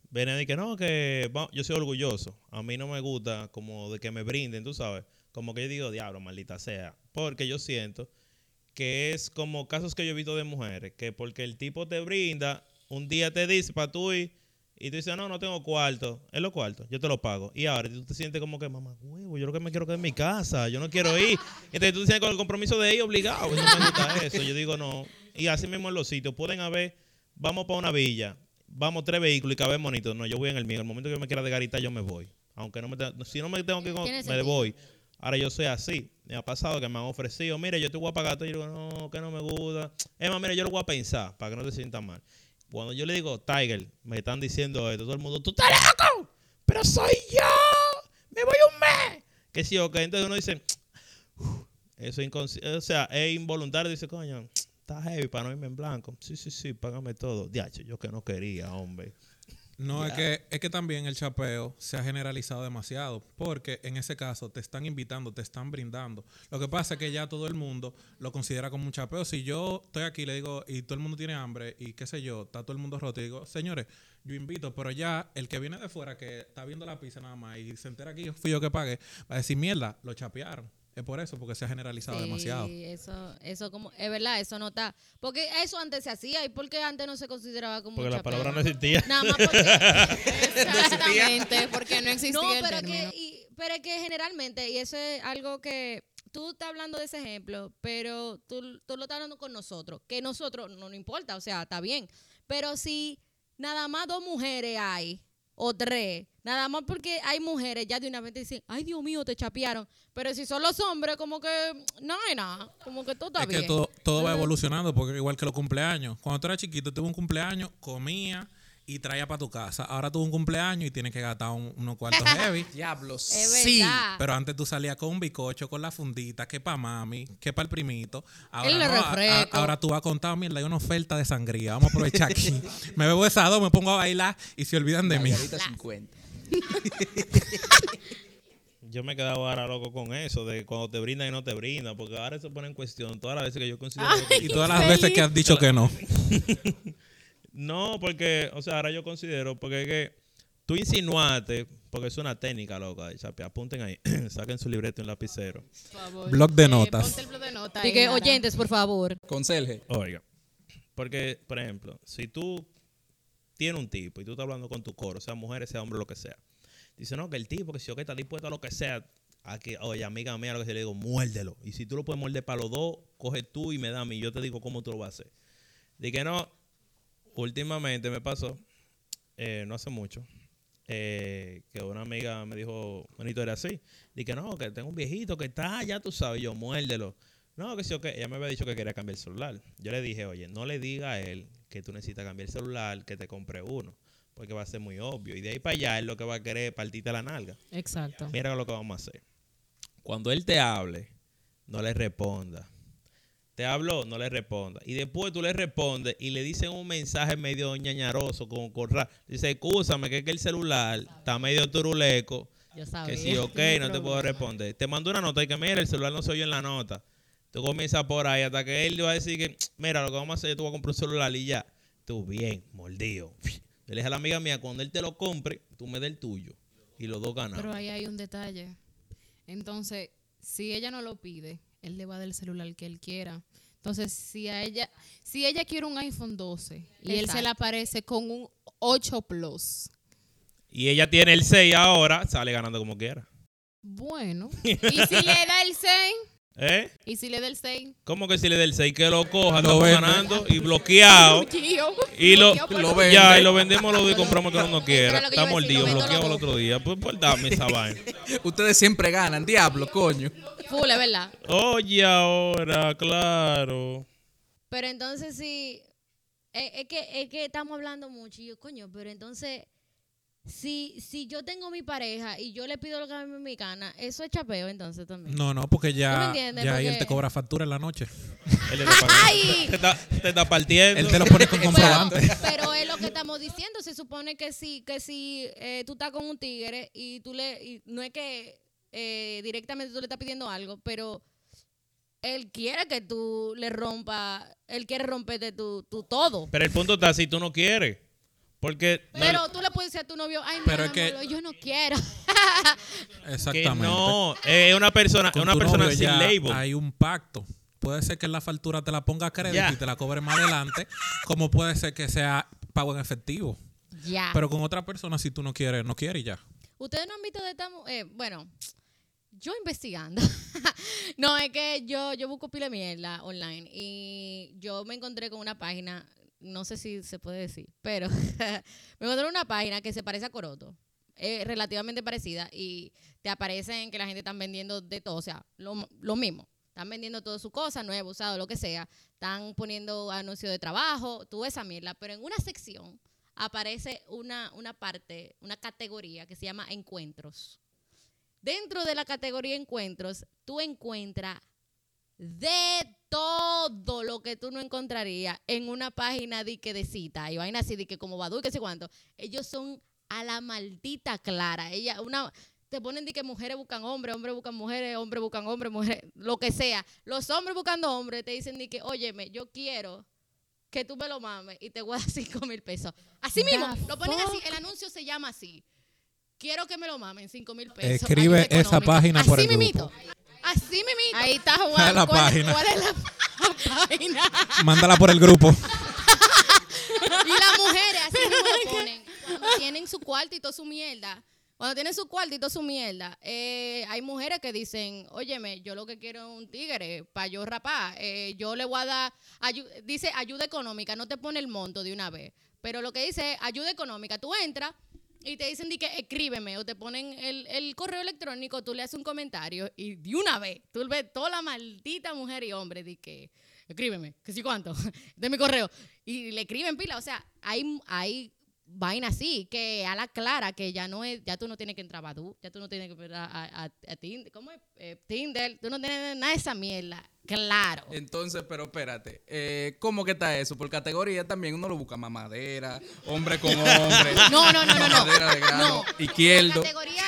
venía de que no, que yo soy orgulloso. A mí no me gusta como de que me brinden, tú sabes. Como que yo digo, diablo, maldita sea. Porque yo siento que es como casos que yo he visto de mujeres, que porque el tipo te brinda, un día te dice para tú ir, y tú dices, no, no tengo cuarto. Es los cuartos, yo te lo pago. Y ahora tú te sientes como que, mamá, huevo, yo lo que me quiero quedar en mi casa, yo no quiero ir. Entonces tú te con el compromiso de ir obligado. Eso me gusta eso. Yo digo, no. Y así mismo en los sitios, pueden haber, vamos para una villa, vamos tres vehículos y cabemos bonito. No, yo voy en el mío. El momento que yo me quiera de garita, yo me voy. Aunque no me, te- si no me tengo que me sentido. voy. Ahora yo soy así. Me ha pasado que me han ofrecido, mire, yo te voy a pagar todo. Y yo digo, no, que no me gusta. Es más, mire, yo lo voy a pensar para que no te sientas mal. Cuando yo le digo, Tiger, me están diciendo esto, todo el mundo, tú estás loco, pero soy yo, me voy un mes. Que sí, ok, entonces uno dice, "Uf, eso es inconsci- o sea, es involuntario, dice, coño, está heavy para no irme en blanco. Sí, sí, sí, págame todo. Diacho, yo que no quería, hombre. No, es que, es que también el chapeo se ha generalizado demasiado, porque en ese caso te están invitando, te están brindando. Lo que pasa es que ya todo el mundo lo considera como un chapeo. Si yo estoy aquí, le digo, y todo el mundo tiene hambre, y qué sé yo, está todo el mundo roto, y digo, señores, yo invito, pero ya el que viene de fuera, que está viendo la pizza nada más, y se entera que yo fui yo que pagué, va a decir, mierda, lo chapearon. Es por eso, porque se ha generalizado Sí, demasiado. Eso, eso como, es verdad, eso no está. Porque eso antes se hacía y porque antes no se consideraba como Porque la palabra no existía. Nada más porque. Exactamente, porque no existía no, el pero es, término. que, y- pero es que generalmente, y eso es algo que tú estás hablando de ese ejemplo, pero tú, tú lo estás hablando con nosotros, que nosotros no nos importa, o sea, está bien. Pero si nada más dos mujeres hay, o tres, nada más porque hay mujeres, ya de una vez te dicen, ay Dios mío, te chapearon. Pero si son los hombres, como que no hay nada, como que todo está Es bien. que todo, todo va evolucionando, porque igual que los cumpleaños. Cuando tú eras chiquito, tuve un cumpleaños, comía y traía para tu casa. Ahora tuve un cumpleaños y tienes que gastar un- unos cuartos heavy. Diablos. Sí. Pero antes tú salías con un bicocho, con la fundita, que para mami, que para el primito. Ahora, no, a- ahora tú vas a contar, mierda, hay una oferta de sangría. Vamos a aprovechar aquí. me bebo esa dos, me pongo a bailar y se olvidan de mí. Margarita 50. Yo me he quedado ahora loco con eso, de cuando te brindan y no te brindan, porque ahora se pone en cuestión todas las veces que yo considero que- Y todas las veces que has dicho que no. No, porque, o sea, ahora yo considero, porque es que tú insinuaste, porque es una técnica, loca, chape, apunten ahí, saquen su libreto y un lapicero. Por favor. Blog de Eh, notas. ponte el blog de notas Así que, oyentes, por favor. Conserje. Oiga, porque, por ejemplo, si tú tienes un tipo y tú estás hablando con tu coro, sea mujer, sea hombre, lo que sea, dice, no, que el tipo, que si yo que está dispuesto a lo que sea, a que, oye, amiga mía, lo que se le digo, muérdelo. Y si tú lo puedes morder para los dos, coge tú y me da a mí, yo te digo cómo tú lo vas a hacer. Dije, no, últimamente me pasó, eh, no hace mucho, eh, que una amiga me dijo una historia así. Dije, no, que tengo un viejito que está, ya tú sabes, yo muérdelo. No, que sí, ok. Ella me había dicho que quería cambiar el celular. Yo le dije, oye, no le diga a él que tú necesitas cambiar el celular, que te compre uno. Porque va a ser muy obvio. Y de ahí para allá él lo que va a querer es partirte la nalga. Exacto. Mira lo que vamos a hacer. Cuando él te hable, no le responda. Te habló, no le responda. Y después tú le respondes y le dicen un mensaje medio ñañaroso, con corra. Dice, escúchame, que es que el celular está medio turuleco. Yo sabía. Que sí, ok, no te puedo responder. Te mando una nota y que mira, el celular no se oye en la nota. Tú comienzas por ahí hasta que él le va a decir que, mira, lo que vamos a hacer, yo te voy a comprar un celular y ya. Tú bien, mordido. Yo le dije a la amiga mía, cuando él te lo compre, tú me des el tuyo. Y los dos ganamos. Pero ahí hay un detalle. Entonces, si ella no lo pide, él le va a dar el celular que él quiera. Entonces, si a ella, si ella quiere un iPhone 12 y él se le aparece con un 8 Plus, Y ella tiene el 6 ahora, sale ganando como quiera. bueno. ¿Y si le da el 6? ¿Eh? ¿Y si le da el 6? ¿Cómo que si le da el 6 que lo coja, Lo estamos ganando y bloqueado? Y lo, Lo ya, y lo vendemos lo y compramos que uno quiera. Está mordido, bloqueado el otro día. Pues, pues dame esa vaina. Ustedes siempre ganan. Diablo, coño. Full, es verdad. Oye, ahora, claro. Pero entonces sí, es, es que, es que estamos hablando mucho y yo, coño, pero entonces, si, si yo tengo mi pareja y yo le pido lo que a mí me gana, eso es chapeo entonces también. No, no, porque ¿Tú me ya, ya ahí él te cobra factura en la noche. Él te está, ¡Ay! te está, te está partiendo. Él te lo pone con Pero, comprobante. pero es lo que estamos diciendo, se supone que si, que si eh, tú estás con un tigre y tú le, y no es que eh, directamente tú le estás pidiendo algo, pero él quiere que tú le rompa, él quiere romperte tu, tu todo. Pero el punto está, si tú no quieres. Porque no- Pero tú le puedes decir a tu novio, ay, Pero es que- amor, yo no quiero. que Exactamente. no, es una persona, Con una persona sin label. Hay un pacto. Puede ser que la factura te la ponga a crédito y te la cobre más adelante, como puede ser que sea pago en efectivo. ya. Pero con otra persona, si tú no quieres, no quieres y ya. Ustedes no han visto de esta mu- eh, bueno, yo investigando. no, es que yo, yo busco pila de mierda online y yo me encontré con una página, no sé si se puede decir, pero me encontré una página que se parece a Coroto. Es relativamente parecida y te aparecen que la gente está vendiendo de todo, o sea, lo, lo mismo. Están vendiendo todas sus cosas, nuevo, usado, lo que sea. Están poniendo anuncios de trabajo, tú esa mierda. Pero en una sección aparece una, una parte, una categoría que se llama encuentros. Dentro de la categoría encuentros, tú encuentras de todo lo que tú no encontrarías en una página de que de cita y vaina así de que como Badu y qué sé cuánto. Ellos son a la maldita clara. Ella, una, te ponen de que mujeres buscan hombres, hombres buscan mujeres, hombres buscan hombres, mujeres, lo que sea. Los hombres buscando hombres te dicen de que, óyeme, yo quiero que tú me lo mames y te voy a dar 5 mil pesos. Así mismo, The lo ponen así, el anuncio se llama así. Quiero que me lo mamen 5 mil pesos. Escribe esa página por Así el mimito. Así mimito. Ahí está A jugando. la ¿Cuál, página. cuál es la, la página? Mándala por el grupo. Y las mujeres así mismo lo ponen. Cuando tienen su cuarto y toda su mierda. Cuando tienen su cuarto y toda su mierda, eh, hay mujeres que dicen, óyeme, yo lo que quiero es un tigre para yo rapar. Eh, yo le voy a dar, ayu- dice ayuda económica, no te pone el monto de una vez. Pero lo que dice es ayuda económica. Tú entras y te dicen di que escríbeme o te ponen el, el correo electrónico, tú le haces un comentario y de una vez tú ves toda la maldita mujer y hombre de que escríbeme, que sí cuánto, de mi correo. Y le escriben pila, o sea, hay, hay vaina así, que a la clara, que ya no es, ya tú no tienes que entrar a Badoo, ya tú no tienes que entrar a Tinder, ¿cómo es? Eh, Tinder, tú no tienes nada de esa mierda, claro. Entonces, pero espérate, eh, ¿cómo que está eso? Por categoría también uno lo busca mamadera, hombre con hombre. No, no, no, no, no. De grano, No. izquierdo. La categoría-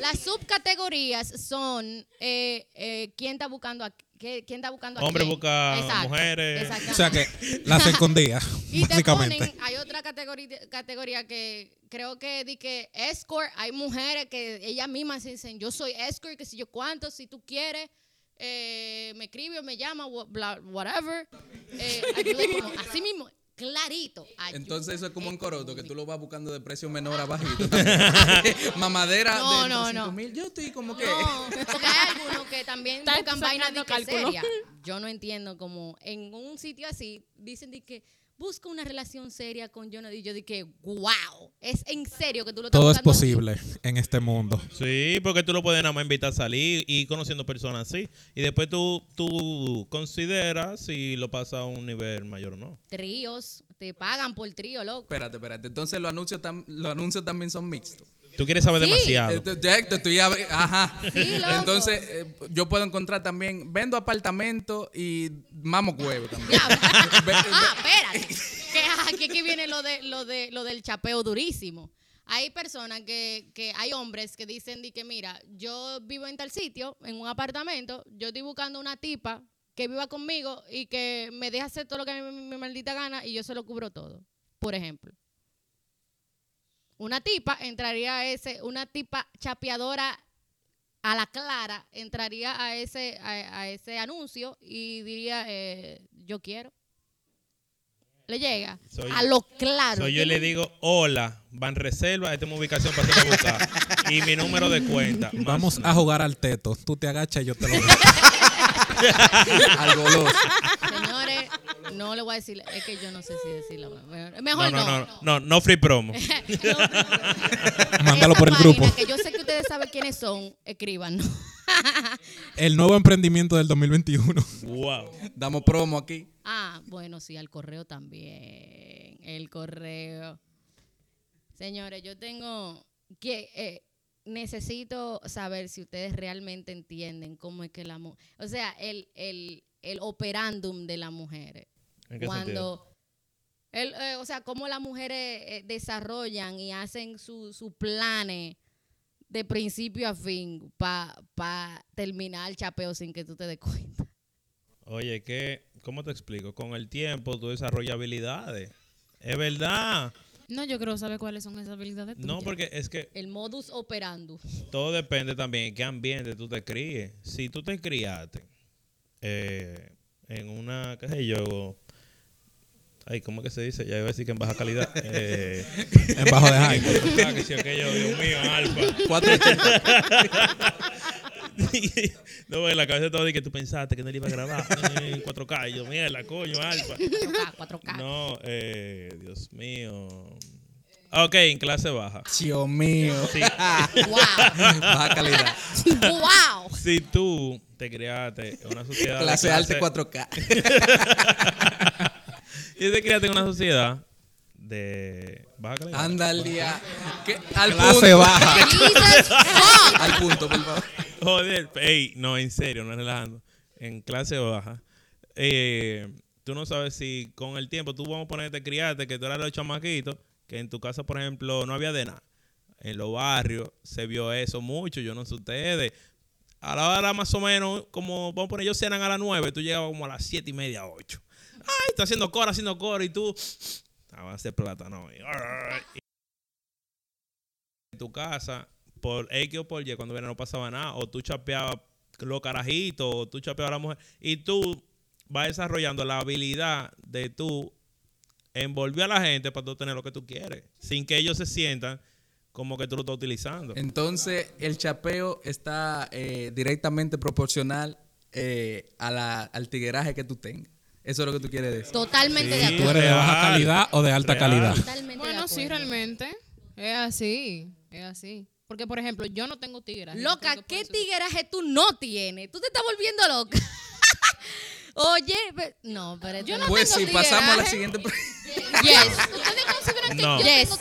las subcategorías son eh, eh, quién está buscando a qué- quién está buscando a Hombre quién. busca Exacto, mujeres. O sea que las escondía, Y te ponen, hay otra categoría, categoría que creo que di que escort, hay mujeres que ellas mismas dicen, yo soy escort, que si yo cuánto, si tú quieres, eh, me escribe o me llama, whatever. Eh, así mismo, clarito. ayuda Entonces eso es como un coroto, que tú lo vas buscando de precio menor a bajito. Mamadera No, de no, 5 no. mil. Yo estoy como que... No, porque hay algunos que también buscan vainas de que. Yo no entiendo como en un sitio así dicen de que busca una relación seria con Jonah y yo dije, wow, es en serio que tú lo estás Todo es buscando posible en este mundo. Sí, porque tú lo puedes nada más invitar a salir y conociendo personas así. Y después tú, tú consideras si lo pasa a un nivel mayor o no. Tríos, te pagan por trío, loco. Espérate, espérate. Entonces los anuncios, tam- los anuncios también son mixtos. Tú quieres saber Sí. demasiado. Ya abri- Ajá. Sí, loco. Entonces, eh, yo puedo encontrar también, vendo apartamento y mamo huevo también. Ah, espérate. Que aquí, aquí viene lo de lo de lo del chapeo durísimo. Hay personas que, que hay hombres que dicen di que mira, yo vivo en tal sitio, en un apartamento, yo estoy buscando una tipa que viva conmigo y que me deje hacer todo lo que a mí me, me maldita gana y yo se lo cubro todo. Por ejemplo. Una tipa entraría a ese, una tipa chapeadora a la clara entraría a ese, a, a ese anuncio y diría, eh, yo quiero. Le llega Soy- a lo claro. So, yo le digo, hola, van reserva, esta es mi ubicación para hacer buscar. y mi número de cuenta. más Vamos a jugar al teto. Tú te agachas y yo te lo doy. Al goloso. No le voy a decir, es que yo no sé si decirlo. No, Mejor no, no. no, no, no free promo. Mándalo por el grupo. Que yo sé que ustedes saben quiénes son, escriban. El nuevo emprendimiento del 2021. wow. Damos promo aquí. Ah, bueno, sí, al correo también. El correo. Señores, yo tengo que eh, necesito saber si ustedes realmente entienden cómo es que la mujer, o sea, el, el, el operándum de las mujeres. ¿En qué sentido? Cuando el, eh, o sea, cómo las mujeres eh, desarrollan y hacen sus su planes de principio a fin para terminar el chapeo sin que tú te des cuenta. Oye, que, ¿cómo te explico? Con el tiempo tú desarrollas habilidades. Es verdad. No, yo creo saber cuáles son esas habilidades. No, porque es que El modus operandus. todo depende también en qué ambiente tú te críes. Si tú te criaste eh, en una, qué sé yo, ay, ¿cómo que se dice? Ya iba a decir que en baja calidad. Eh, En bajo de hype. ah, que sí, aquello, Dios mío, alfa. 480. no, en la cabeza todo de que tú pensaste que no le iba a grabar en 4K. Y yo, mierda, coño, alfa. 4K, 4K. No, eh, Dios mío. Ok, en clase baja. Dios mío. Sí. ¡Wow! Baja calidad. ¡Wow! Si tú te criaste en una sociedad. de Clase alta 4K. Y te criaste en una sociedad de baja calidad. Anda al día. ¿Qué? Al Clase punto. baja. Jesus fuck. Al punto, por favor. Joder, ey, no, en serio, no relajando. En clase baja. eh, tú no sabes si con el tiempo tú vamos a ponerte criarte, que tú eras los chamaquitos, que en tu casa, por ejemplo, no había de nada. En los barrios se vio eso mucho, yo no sé ustedes. A la hora más o menos, como vamos a poner, ellos cenan a las 9, tú llegabas como a las siete y media, 8. Ay, está haciendo coro, haciendo coro, y tú. Ah, a hacer plátano. Y, en tu casa, por X o por Y, cuando viene no pasaba nada, o tú chapeabas los carajitos, o tú chapeabas a la mujer, y tú vas desarrollando la habilidad de tú envolver a la gente para tú tener lo que tú quieres, sin que ellos se sientan como que tú lo estás utilizando. Entonces, el chapeo está eh, directamente proporcional eh, a la, al tigueraje que tú tengas. Eso es lo que tú quieres decir. Totalmente de Sí. ¿Tú acuerdo. eres de baja calidad o de alta Real. calidad? Totalmente de Bueno, sí, acuerdo. realmente. Es así. Es así. Porque, por ejemplo, yo no tengo tigres. Loca, ¿qué tigueraje tú no tienes? Tú te estás volviendo loca. Oye, no, pero Yo no Pues tengo si pasamos a la siguiente. pre- Yes. ¿Ustedes consideran que No. yo Yes. tengo?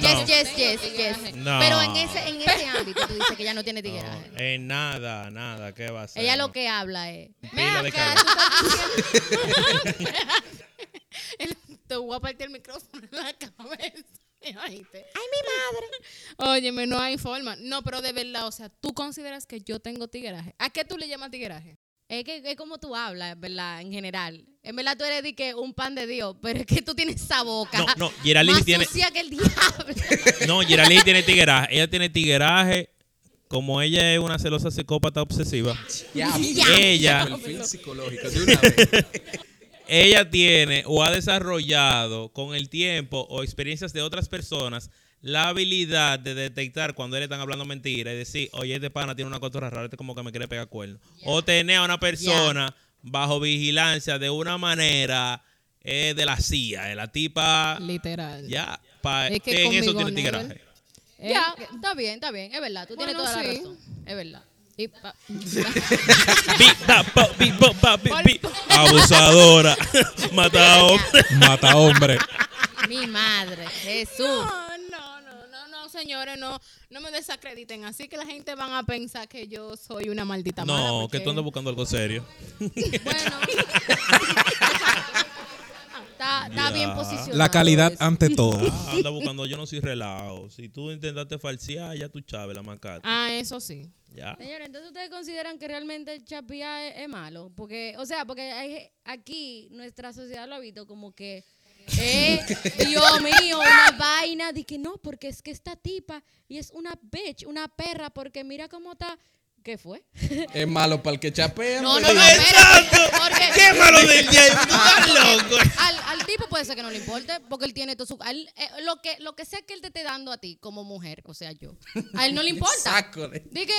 Yes, yes, yes, yes. No. Pero en ese, en ese ámbito tú dices que ella no tiene tigueraje. No, en nada, nada, ¿qué va a ser? Ella lo que habla es. Acá, El- Te voy a partir el micrófono en la cabeza. Ay, mi madre. Óyeme, no hay forma. No, pero de verdad, o sea, ¿tú consideras que yo tengo tigueraje? ¿A qué tú le llamas tigueraje? Es que es como tú hablas, ¿verdad? En general. En verdad tú eres de que un pan de Dios, pero es que tú tienes esa boca. No, no, Geraldine más tiene- sucia que el diablo. No, Geraldine tiene tigueraje. Ella tiene tigueraje. Como ella es una celosa psicópata obsesiva, Ya, ella, perfil psicológico de una vez. ella tiene o ha desarrollado con el tiempo o experiencias de otras personas la habilidad de detectar cuando él están hablando mentira y decir, oye, este pana tiene una cotorra rara, este como que me quiere pegar cuerno. O tener a una persona bajo vigilancia de una manera eh, de la CIA, de la tipa, Literal. ya, pa- Es que en eso tiene. Eh, ya, está bien, está bien. Es verdad, tú tienes toda la razón. Es verdad. Abusadora. Mata hombre. Mata hombre. Mi madre, Jesús. No, no, no, no, no, señores, no, no me desacrediten. Así que la gente van a pensar que yo soy una maldita mala. No, porque- que tú andas buscando algo serio. Bueno. está está bien posicionado. La calidad eso. ante todo. Ah, anda buscando, yo no soy relajo. Si tú intentaste falsear, ya tú chaves la macata. Ah, eso sí. Ya. Señores, entonces ustedes consideran que realmente el chapía es, es malo, porque, o sea, porque hay, aquí nuestra sociedad lo ha visto como que, eh, Dios mío, una vaina de que no, porque es que esta tipa y es una bitch, una perra, porque mira cómo está, ¿qué fue? Es malo para el que chapea. No, no, no, espérate, porque ¡Qué malo del día! ¡Tú estás loco! al, al tipo puede ser que no le importe, porque él tiene todo su, eh, lo que lo que sea que él te esté dando a ti como mujer, o sea, yo, a él no le importa. Sácole. Dije,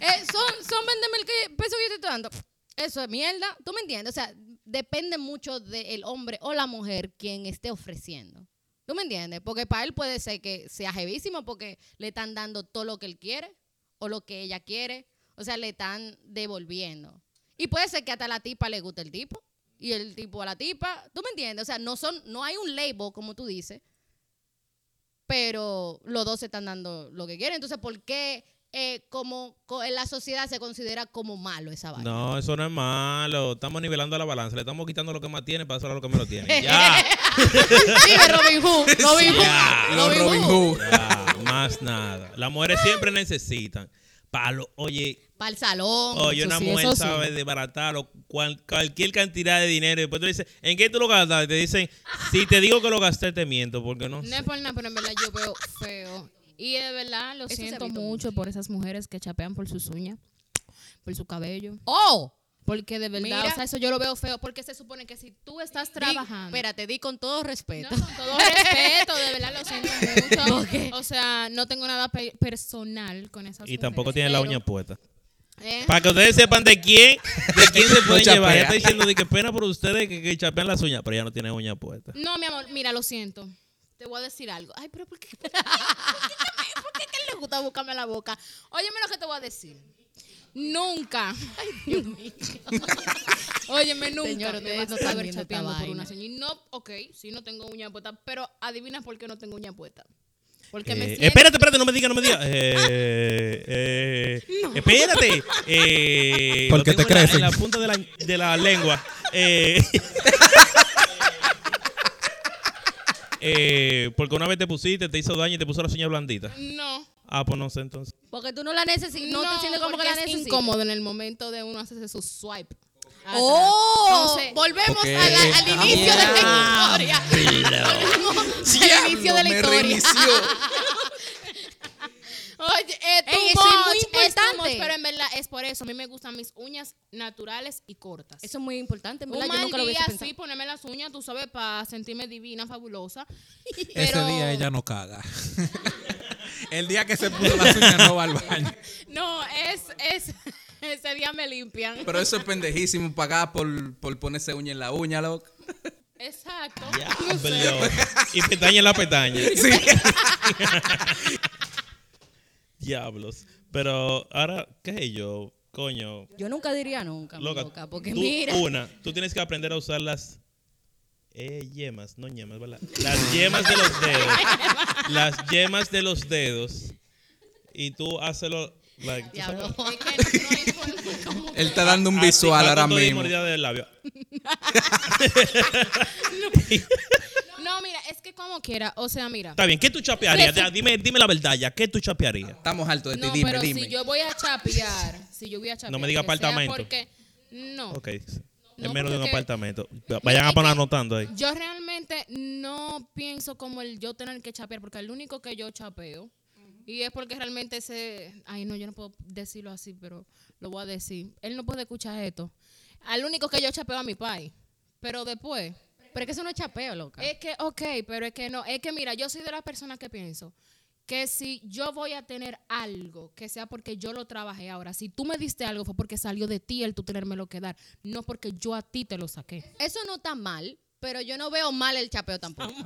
eh, son, son 20 mil que- pesos que yo te estoy dando. Eso es mierda. ¿Tú me entiendes? O sea, depende mucho del hombre o la mujer quien esté ofreciendo. ¿Tú me entiendes? Porque para él puede ser que sea jevísimo porque le están dando todo lo que él quiere o lo que ella quiere. O sea, le están devolviendo. Y puede ser que hasta a la tipa le guste el tipo y el tipo a la tipa. ¿Tú me entiendes? O sea, no, son, no hay un label, como tú dices, pero los dos se están dando lo que quieren. Entonces, ¿por qué eh, como co- en la sociedad se considera como malo esa vaina? No, eso no es malo. Estamos nivelando la balanza. Le estamos quitando lo que más tiene para hacer lo que menos tiene. Ya. Vive Robin Hood, Robin Hood, Robin Hood. Más nada. Las mujeres siempre necesitan. Palo, oye, Para el salón. oye, una sí, mujer eso sí. sabe desbaratar o cual- cualquier cantidad de dinero. Y después tú le dices, ¿en qué tú lo gastas? Y te dicen, si te digo que lo gasté, te miento, porque no No sé. es por nada, pero en verdad yo veo feo. Y de verdad lo siento mucho por esas mujeres que chapean por sus uñas, por su cabello. ¡Oh! Porque de verdad, Mira. o sea, eso yo lo veo feo. Porque se supone que si tú estás Di- trabajando. espérate, di con todo respeto. No, con todo respeto, de verdad lo siento. O sea, no tengo nada pe- personal con esas Y tampoco tiene la uña puesta. ¿eh? Para que ustedes sepan de quién, de quién se pueden llevar. Ella está diciendo de que pena por ustedes que, que chapean las uñas, pero ella no tiene uña puesta. No, mi amor, mira, lo siento. Te voy a decir algo. Ay, pero ¿por qué? ¿Por qué, ¿por qué le gusta buscarme la boca? Óyeme lo que te voy a decir. Nunca. Ay, Dios mío. Óyeme, nunca. Señor, me vas no a están ver viendo esta chapeando por una señora. Y no, ok, sí, no tengo uña puesta, pero adivina por qué no tengo uña puesta. Porque me Eh, siento... espérate, espérate, no me digas, no me digas. Eh, eh, Espérate. Eh, ¿Por lo qué te tengo en la- la punta de la, de la lengua. Eh, eh, porque una vez te pusiste, te hizo daño y te puso las uñas blanditas. No. Ah, pues no sé entonces. Porque tú no la necesitas. No, te sientes como que la es necesitas. incómodo en el momento de uno hacerse su swipe. atrás. ¡Oh! Entonces, volvemos Porque- a la- al inicio de la historia. Volvemos al inicio de la historia. Oye, eh, Ey, eso es muy es importante. much, pero en verdad es por eso. A mí me gustan mis uñas naturales y cortas. Eso es muy importante, en un ¿verdad? Yo mal nunca lo día pensado. así, ponerme las uñas, tú sabes, para sentirme divina, fabulosa. Ese Pero- día ella no caga. El día que se puso las uñas no va al baño. No, es, es, ese día me limpian. Pero eso es pendejísimo pagar por, por ponerse uña en la uña, loco. Exacto. Y pestaña en la pestaña. Diablos. Pero ahora, ¿qué sé yo? Coño. Yo nunca diría nunca, mi Loca, loca, porque tú, mira. Una, tú tienes que aprender a usar las eh, yemas, no yemas, ¿verdad? Las yemas de los dedos. las yemas de los dedos. Y tú hazlo. Like, tú sabes, Él está dando un así, visual va ahora mismo. mordida del labio. No, mira, es que como quiera, o sea, mira. Está bien, ¿qué tú chapearías? Ya, dime, dime la verdad ya, ¿qué tú chapearías? Estamos altos de ti, No, dime, pero dime. si yo voy a chapear, si yo voy a chapear. No me diga apartamento. Porque, no. Ok. Es No, menos de un apartamento. Vayan a poner anotando ahí. Yo realmente no pienso como el yo tener que chapear, porque el único que yo chapeo, y es porque realmente ese, ay no, yo no puedo decirlo así, pero lo voy a decir. Él no puede escuchar esto. Al único que yo chapeo a mi país. Pero después, Pero es que eso no es chapeo, loca. es que, ok, pero es que no, es que mira, yo soy de las personas que pienso que si yo voy a tener algo, que sea porque yo lo trabajé ahora, si tú me diste algo fue porque salió de ti el tú tenérmelo que dar, no porque yo a ti te lo saqué. Eso no está mal, pero yo no veo mal el chapeo tampoco.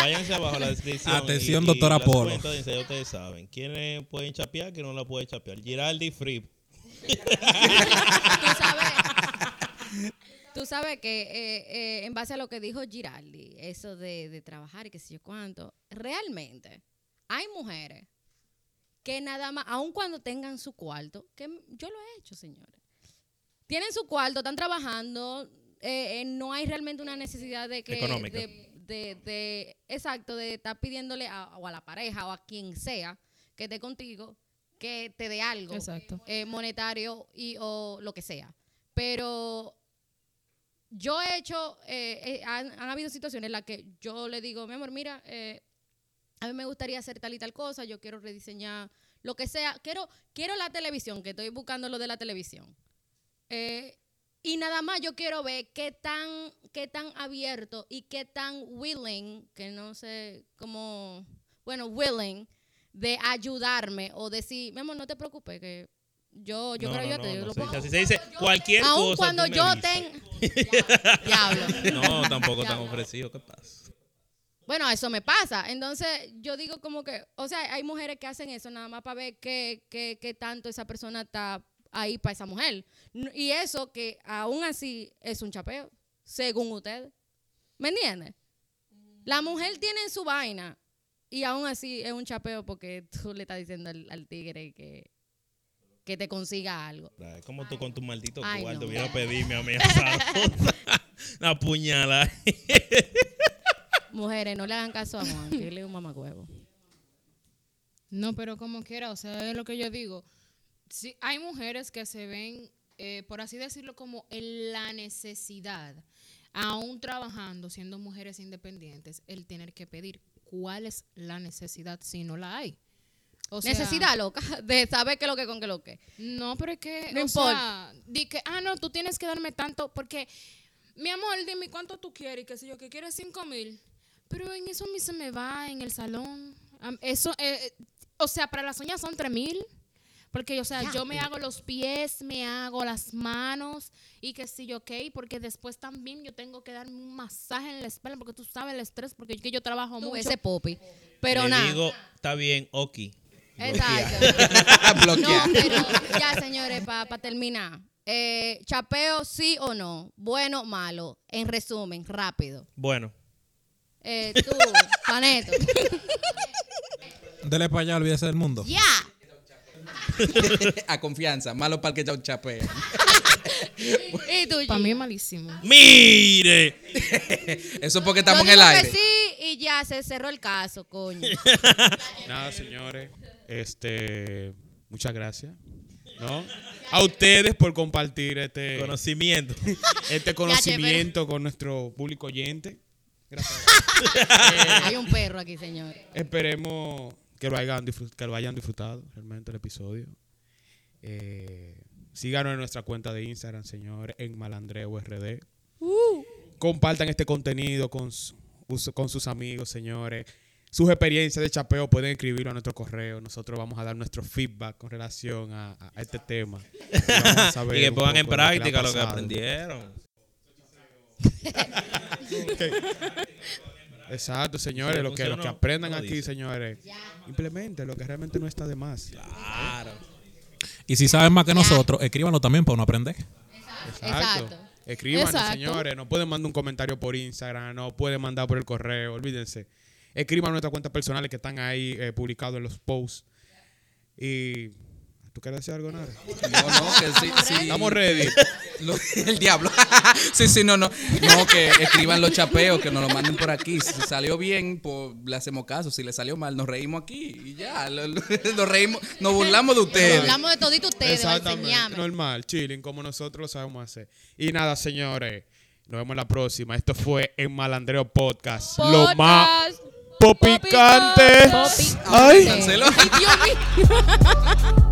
Váyanse abajo la descripción. Atención, doctora las Polo. cuentas ustedes saben. ¿Quiénes pueden chapear? ¿Quiénes no la pueden chapear? Giraldi Free. tú sabes, tú sabes que eh, eh, en base a lo que dijo Giraldi, eso de, de trabajar y qué sé yo cuánto, realmente hay mujeres que nada más, aun cuando tengan su cuarto, que yo lo he hecho, señores, tienen su cuarto, están trabajando, eh, eh, no hay realmente una necesidad de que... Económica. De, de- de- exacto, de estar pidiéndole a, o a la pareja o a quien sea que esté contigo que te dé algo Exacto. eh, monetario y o lo que sea. Pero yo he hecho, eh, eh, han, habido situaciones en las que yo le digo, mi amor, mira, eh, a mí me gustaría hacer tal y tal cosa, yo quiero rediseñar lo que sea, quiero, quiero la televisión, que estoy buscando lo de la televisión. Y nada más yo quiero ver qué tan, qué tan abierto y qué tan willing, que no sé cómo, bueno, willing de ayudarme o decir, mi amor, no te preocupes, que yo, yo No, quiero no, yo no lo se puedo- dice así. Se dice cualquier Aun cosa. cuando yo tenga... Diablo. No, tampoco tan ofrecido. ¿Qué pasa? Bueno, eso me pasa. Entonces, yo digo como que, o sea, hay mujeres que hacen eso nada más para ver qué, qué, qué tanto esa persona está ahí para esa mujer. Y eso que aún así es un chapeo, según usted. ¿Me entiende? La mujer tiene su vaina y aún así es un chapeo porque tú le estás diciendo al, al tigre que, que te consiga algo. Es como tú con tu maldito Ay, cuarto no. vienes a pedirme a mí. Una puñalada. Mujeres, no le hagan caso a Juan, que él es un mamacuevo. No, pero como quiera, o sea, es lo que yo digo. Sí, hay mujeres que se ven, eh, por así decirlo, como en la necesidad, aún trabajando, siendo mujeres independientes, el tener que pedir cuál es la necesidad si no la hay. O sea, Necesidad, loca, de saber qué es lo que con qué es lo que. No, pero es que, No o importa. sea, di que, ah, no, tú tienes que darme tanto, porque, mi amor, dime cuánto tú quieres, y qué sé yo, que quieres cinco mil, pero en eso a mí se me va en el salón. Eso, eh, eh, o sea, para las uñas son tres mil, porque, o sea, yo me hago los pies, me hago las manos, y que sí, ok, porque después también yo tengo que darme un masaje en la espalda, porque tú sabes el estrés, porque yo, que yo trabajo Tú mucho. ese popi. Pero nada. digo, está bien, ok. Exacto. No, pero ya, señores, para terminar. Eh, chapeo, sí o no. Bueno, malo. En resumen, rápido. Bueno, Eh, tú, Paneto. Dele para allá, olvídese del mundo. Ya. A confianza, malo para el que ya un chapea. Y tú, Para mí es malísimo. mire. Eso es porque Yo estamos en el que aire. sí y ya se cerró el caso, coño. Nada, señores. Este, muchas gracias. ¿no? A ustedes por compartir este Conocimiento. este conocimiento con nuestro público oyente. Gracias. Hay un perro aquí, señor. Esperemos que lo hayan, disfrut- que lo hayan disfrutado realmente el episodio. Eh, síganos en nuestra cuenta de Instagram, señores, en Malandreo RD. Compartan este contenido con, su- us- con sus amigos, señores. Sus experiencias de chapeo pueden escribirlo a nuestro correo. Nosotros vamos a dar nuestro feedback con relación a, a este tema. Y vamos a saber y que pongan en práctica lo que aprendieron. Exacto, señores. Sí, lo, que, lo que aprendan aquí, dice. señores. Implemente lo que realmente no está de más. Claro. Y si saben más que nosotros, escríbanlo también para uno aprender. Exacto. Exacto. Escríbanos, Exacto. señores. Nos pueden mandar un comentario por Instagram, nos pueden mandar por el correo, olvídense. Escriban nuestras cuentas personales que están ahí eh, publicados en los posts. Y. ¿Tú quieres decir algo, Nara? No, no, que sí. sí. Estamos ready. Lo- el diablo. sí, sí, no, no. No, que escriban los chapeos, que nos lo manden por aquí. Si salió bien, pues le hacemos caso. Si le salió mal, nos reímos aquí y ya. Lo- lo- Nos reímos, nos burlamos de ustedes. Hablamos de todito ustedes, lo Exactamente. enseñamos. Normal, chilling, como nosotros lo sabemos hacer. Y nada, señores. Nos vemos la próxima. Esto fue en Malandreo Podcast. Lo Podcast. más popicante. Popicante. Ay. Canceló.